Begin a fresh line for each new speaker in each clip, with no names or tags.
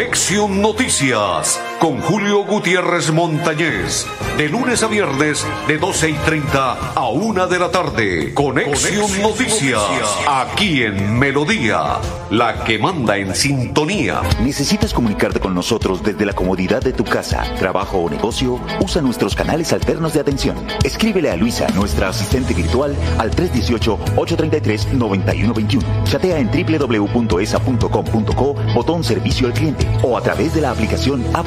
Conexión Noticias con Julio Gutiérrez Montañez. De lunes a viernes de 12 y 30 a 1 de la tarde. Conexión, Noticias, Aquí en Melodía. La que manda en sintonía.
¿Necesitas comunicarte con nosotros desde la comodidad de tu casa, trabajo o negocio? Usa nuestros canales alternos de atención. Escríbele a Luisa, nuestra asistente virtual, al 318-833-9121. Chatea en www.esa.com.co, botón servicio al cliente o a través de la aplicación App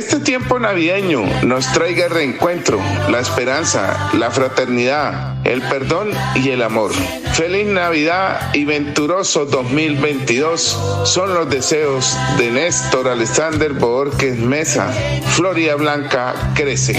Este tiempo navideño nos traiga el reencuentro, la esperanza, la fraternidad, el perdón y el amor. Feliz Navidad y venturoso 2022 son los deseos de Néstor Alexander Borges Mesa. Floria Blanca crece.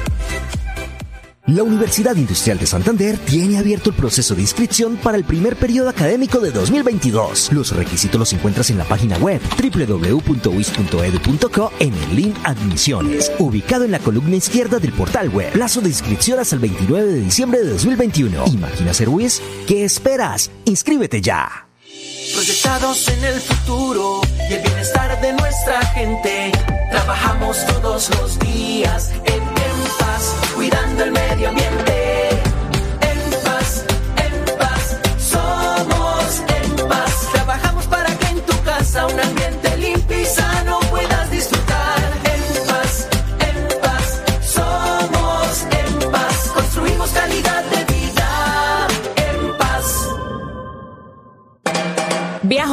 La Universidad Industrial de Santander tiene abierto el proceso de inscripción para el primer periodo académico de 2022. Los requisitos los encuentras en la página web www.uis.edu.co en el link Admisiones, ubicado en la columna izquierda del portal web. Plazo de inscripción hasta el 29 de diciembre de 2021. ¿Imaginas ser UIS? ¿Qué esperas? Inscríbete ya.
Proyectados en el futuro y el bienestar de nuestra gente. Trabajamos todos los días en cuidando el medio ambiente.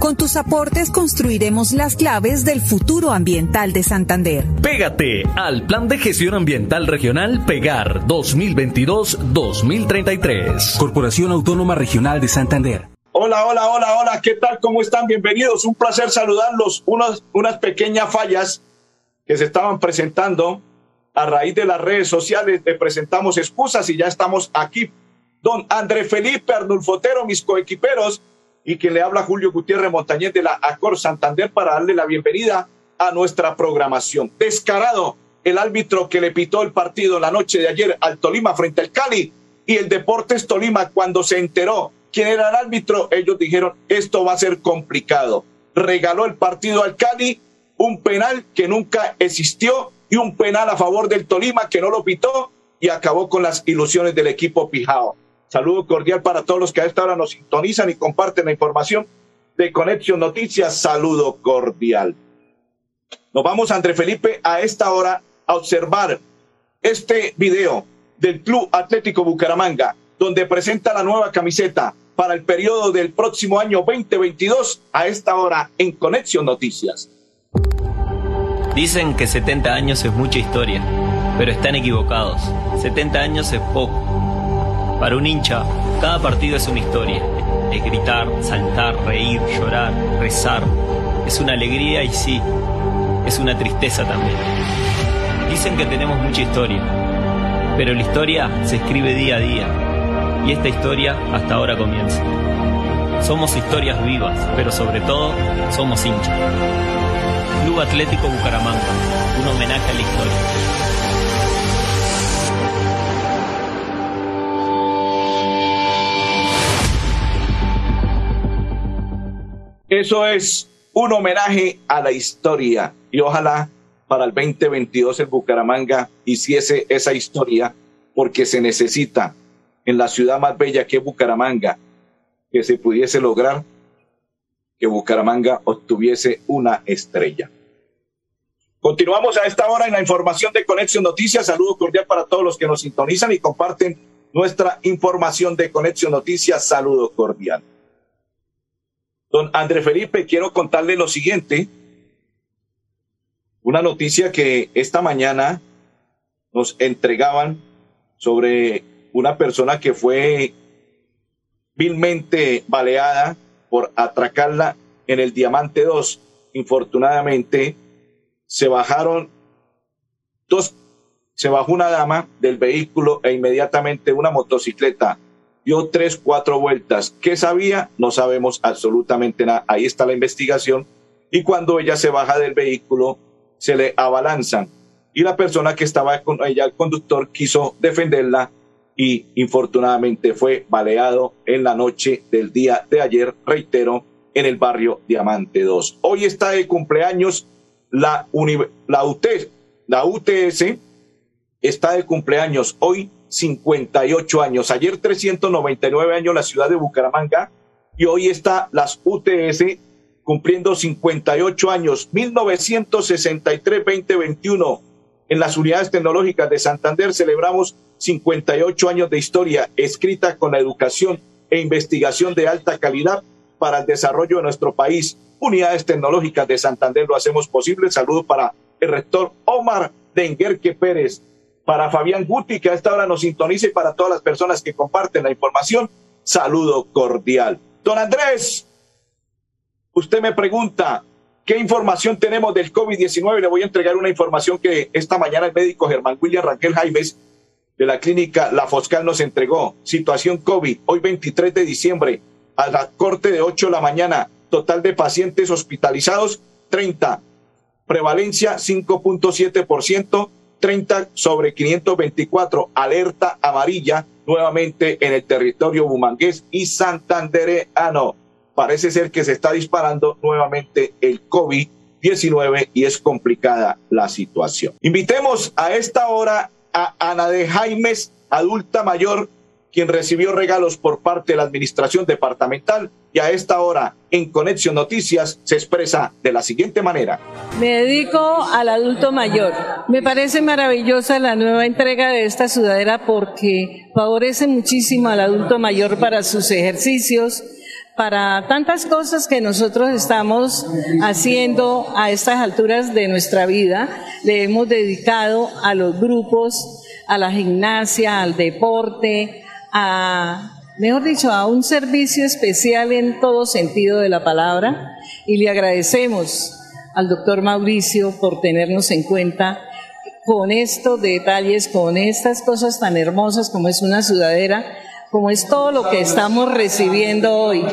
Con tus aportes construiremos las claves del futuro ambiental de Santander.
Pégate al Plan de Gestión Ambiental Regional Pegar 2022-2033.
Corporación Autónoma Regional de Santander.
Hola, hola, hola, hola, ¿qué tal? ¿Cómo están? Bienvenidos. Un placer saludarlos. Unas, unas pequeñas fallas que se estaban presentando a raíz de las redes sociales. Le presentamos excusas y ya estamos aquí. Don André Felipe Arnulfotero, mis coequiperos, y quien le habla Julio Gutiérrez Montañez de la Acor Santander para darle la bienvenida a nuestra programación. Descarado el árbitro que le pitó el partido la noche de ayer al Tolima frente al Cali y el Deportes Tolima cuando se enteró quién era el árbitro, ellos dijeron esto va a ser complicado. Regaló el partido al Cali, un penal que nunca existió y un penal a favor del Tolima que no lo pitó y acabó con las ilusiones del equipo Pijao. Saludo cordial para todos los que a esta hora nos sintonizan y comparten la información de Conexión Noticias. Saludo cordial. Nos vamos, André Felipe, a esta hora a observar este video del Club Atlético Bucaramanga, donde presenta la nueva camiseta para el periodo del próximo año 2022, a esta hora en Conexión Noticias.
Dicen que 70 años es mucha historia, pero están equivocados. 70 años es poco. Para un hincha, cada partido es una historia. Es gritar, saltar, reír, llorar, rezar. Es una alegría y sí, es una tristeza también. Dicen que tenemos mucha historia, pero la historia se escribe día a día. Y esta historia hasta ahora comienza. Somos historias vivas, pero sobre todo somos hinchas. Club Atlético Bucaramanga, un homenaje a la historia.
Eso es un homenaje a la historia y ojalá para el 2022 el Bucaramanga hiciese esa historia porque se necesita en la ciudad más bella que Bucaramanga que se pudiese lograr que Bucaramanga obtuviese una estrella. Continuamos a esta hora en la información de Conexión Noticias. Saludo cordial para todos los que nos sintonizan y comparten nuestra información de Conexión Noticias. Saludo cordial. Don André Felipe, quiero contarle lo siguiente. Una noticia que esta mañana nos entregaban sobre una persona que fue vilmente baleada por atracarla en el Diamante 2. Infortunadamente, se bajaron dos, se bajó una dama del vehículo e inmediatamente una motocicleta dio tres, cuatro vueltas. ¿Qué sabía? No sabemos absolutamente nada. Ahí está la investigación. Y cuando ella se baja del vehículo, se le abalanzan. Y la persona que estaba con ella, el conductor, quiso defenderla y infortunadamente fue baleado en la noche del día de ayer, reitero, en el barrio Diamante 2. Hoy está de cumpleaños la, la, UT, la UTS, está de cumpleaños hoy 58 años. Ayer 399 años la ciudad de Bucaramanga y hoy está las UTS cumpliendo 58 años, 1963-2021. En las unidades tecnológicas de Santander celebramos 58 años de historia escrita con la educación e investigación de alta calidad para el desarrollo de nuestro país. Unidades tecnológicas de Santander lo hacemos posible. Saludos para el rector Omar Denguerque Pérez, para Fabián Guti, que a esta hora nos sintoniza, y para todas las personas que comparten la información. Saludo cordial. Don Andrés, usted me pregunta, ¿qué información tenemos del COVID-19? Le voy a entregar una información que esta mañana el médico Germán William Raquel Jaimes de la clínica La Foscal nos entregó. Situación COVID, hoy 23 de diciembre, a la corte de 8 de la mañana, total de pacientes hospitalizados, 30. Prevalencia 5.7%, 30 sobre 524. Alerta amarilla nuevamente en el territorio bumangués y santandereano. Parece ser que se está disparando nuevamente el COVID-19 y es complicada la situación. Invitemos a esta hora a Ana de Jaimes, adulta mayor, quien recibió regalos por parte de la administración departamental y a esta hora en Conexión Noticias se expresa de la siguiente manera.
Me dedico al adulto mayor. Me parece maravillosa la nueva entrega de esta sudadera porque favorece muchísimo al adulto mayor para sus ejercicios, para tantas cosas que nosotros estamos haciendo a estas alturas de nuestra vida. Le hemos dedicado a los grupos, a la gimnasia, al deporte, a, mejor dicho, a un servicio especial en todo sentido de la palabra. Y le agradecemos al doctor Mauricio por tenernos en cuenta con estos detalles, con estas cosas tan hermosas como es una sudadera como es todo lo que estamos recibiendo hoy.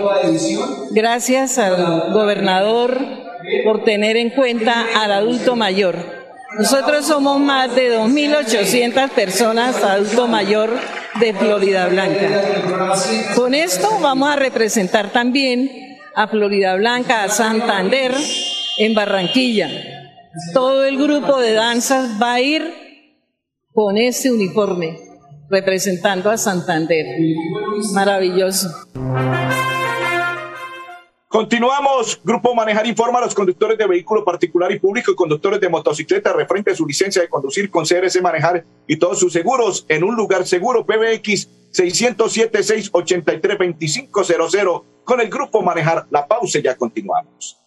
Gracias al gobernador por tener en cuenta al adulto mayor. Nosotros somos más de 2.800 personas adulto mayor de Florida Blanca. Con esto vamos a representar también a Florida Blanca, a Santander, en Barranquilla. Todo el grupo de danzas va a ir con ese uniforme representando a Santander. Maravilloso.
Continuamos. Grupo Manejar informa a los conductores de vehículo particular y público y conductores de motocicleta referente a su licencia de conducir con CRC Manejar y todos sus seguros en un lugar seguro. PBX 607-683-2500 con el Grupo Manejar. La pausa y ya continuamos.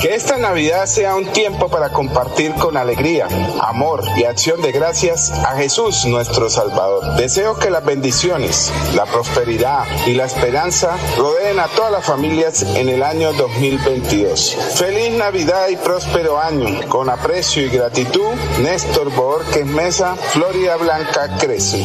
Que esta Navidad sea un tiempo para compartir con alegría, amor y acción de gracias a Jesús nuestro Salvador. Deseo que las bendiciones, la prosperidad y la esperanza rodeen a todas las familias en el año 2022. Feliz Navidad y próspero año. Con aprecio y gratitud, Néstor Borges Mesa, Florida Blanca crece.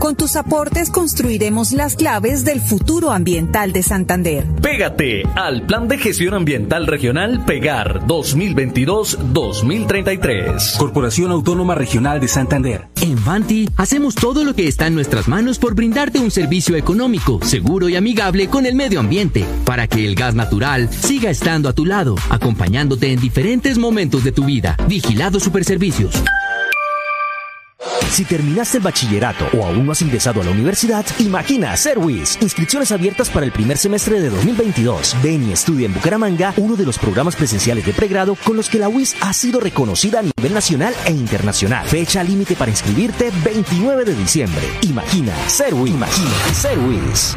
Con tus aportes construiremos las claves del futuro ambiental de Santander.
Pégate al Plan de Gestión Ambiental Regional Pegar 2022-2033.
Corporación Autónoma Regional de Santander.
En Fanti hacemos todo lo que está en nuestras manos por brindarte un servicio económico, seguro y amigable con el medio ambiente, para que el gas natural siga estando a tu lado, acompañándote en diferentes momentos de tu vida. Vigilado Superservicios.
Si terminaste el bachillerato o aún no has ingresado a la universidad, imagina Serwis. Inscripciones abiertas para el primer semestre de 2022. Ven y estudia en Bucaramanga uno de los programas presenciales de pregrado con los que la UIS ha sido reconocida a nivel nacional e internacional. Fecha límite para inscribirte 29 de diciembre. Imagina Serwis. Imagina Serwis.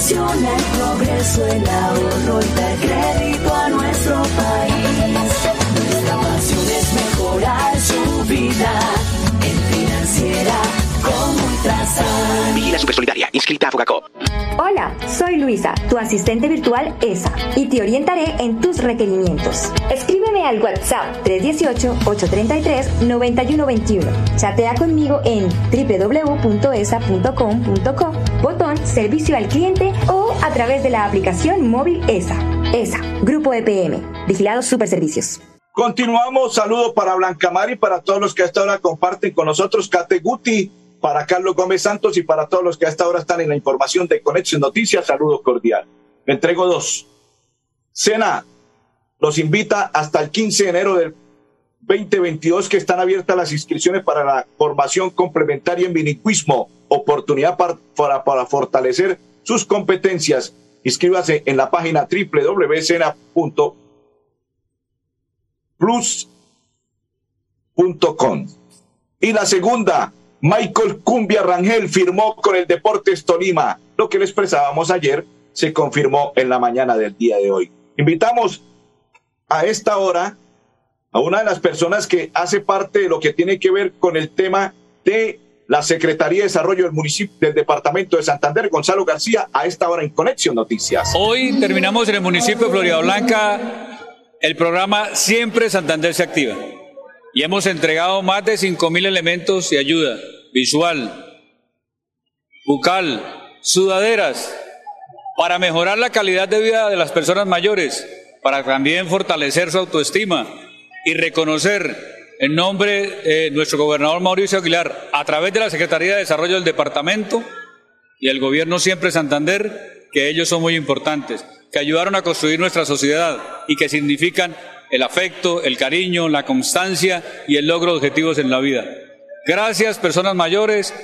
Apasiona el progreso, el ahorro y dar crédito a nuestro país. Nuestra pasión es mejorar su vida en financiera como Ultrasan.
Vigila Supersolidaria, inscrita a Fogacop.
Luisa, tu asistente virtual ESA, y te orientaré en tus requerimientos. Escríbeme al WhatsApp 318-833-9121. Chatea conmigo en www.esa.com.co, botón Servicio al Cliente o a través de la aplicación móvil ESA. ESA, Grupo EPM, Vigilados Superservicios.
Continuamos, saludo para Blancamar y para todos los que hasta ahora comparten con nosotros, Kate Guti, para Carlos Gómez Santos y para todos los que hasta ahora están en la información de Conexión Noticias, saludo cordial. Me entrego dos. Sena los invita hasta el 15 de enero del 2022 que están abiertas las inscripciones para la formación complementaria en bilingüismo, oportunidad para, para, para fortalecer sus competencias. Inscríbase en la página www.sena.plus.com. Y la segunda, Michael Cumbia Rangel firmó con el Deportes Tolima. Lo que le expresábamos ayer se confirmó en la mañana del día de hoy. Invitamos a esta hora a una de las personas que hace parte de lo que tiene que ver con el tema de la Secretaría de Desarrollo del municipio del Departamento de Santander, Gonzalo García, a esta hora en Conexión Noticias.
Hoy terminamos en el municipio de Florida Blanca el programa Siempre Santander se activa y hemos entregado más de 5.000 elementos de ayuda visual, bucal, sudaderas, para mejorar la calidad de vida de las personas mayores, para también fortalecer su autoestima y reconocer en nombre de nuestro gobernador Mauricio Aguilar, a través de la Secretaría de Desarrollo del Departamento y el Gobierno Siempre Santander, que ellos son muy importantes, que ayudaron a construir nuestra sociedad y que significan el afecto, el cariño, la constancia y el logro de objetivos en la vida. Gracias, personas mayores,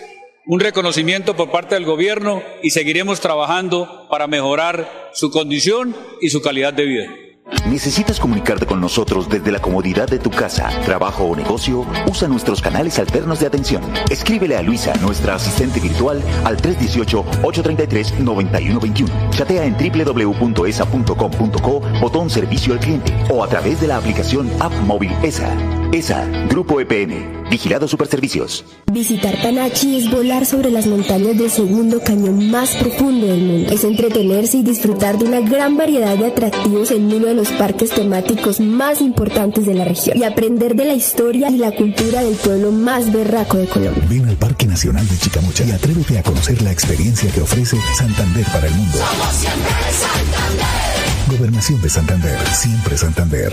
un reconocimiento por parte del gobierno y seguiremos trabajando para mejorar su condición y su calidad de vida.
¿Necesitas comunicarte con nosotros desde la comodidad de tu casa, trabajo o negocio? Usa nuestros canales alternos de atención. Escríbele a Luisa, nuestra asistente virtual, al 318-833-9121. Chatea en www.esa.com.co, botón servicio al cliente o a través de la aplicación App Móvil ESA. ESA, Grupo EPN, Vigilado Superservicios.
Visitar Panachi es volar sobre las montañas del segundo cañón más profundo del mundo. Es entretenerse y disfrutar de una gran variedad de atractivos en de los parques temáticos más importantes de la región y aprender de la historia y la cultura del pueblo más berraco de Colombia.
Ven al Parque Nacional de Chicamocha y atrévete a conocer la experiencia que ofrece Santander para el mundo. Gobernación de Santander, siempre Santander.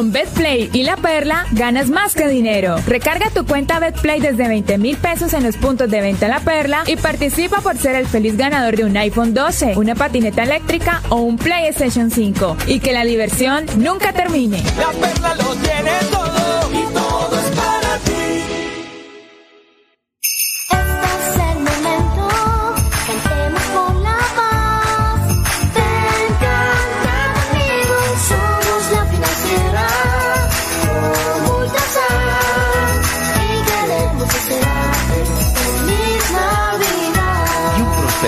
Con BetPlay y La Perla ganas más que dinero. Recarga tu cuenta BetPlay desde 20 mil pesos en los puntos de venta La Perla y participa por ser el feliz ganador de un iPhone 12, una patineta eléctrica o un PlayStation 5. Y que la diversión nunca termine.
La Perla lo tiene todo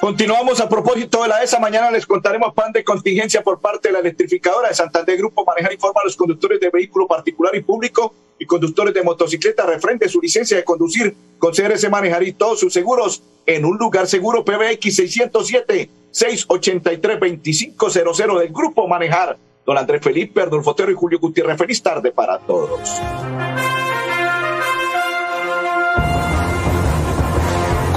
Continuamos a propósito de la ESA. Mañana les contaremos plan de contingencia por parte de la electrificadora de Santander Grupo. Manejar informa a los conductores de vehículo particular y público y conductores de motocicleta refrende su licencia de conducir con CRS Manejar y todos sus seguros en un lugar seguro PBX 607 683 2500 del Grupo Manejar. Don Andrés Felipe, Adolfo Otero y Julio Gutiérrez. Feliz tarde para todos.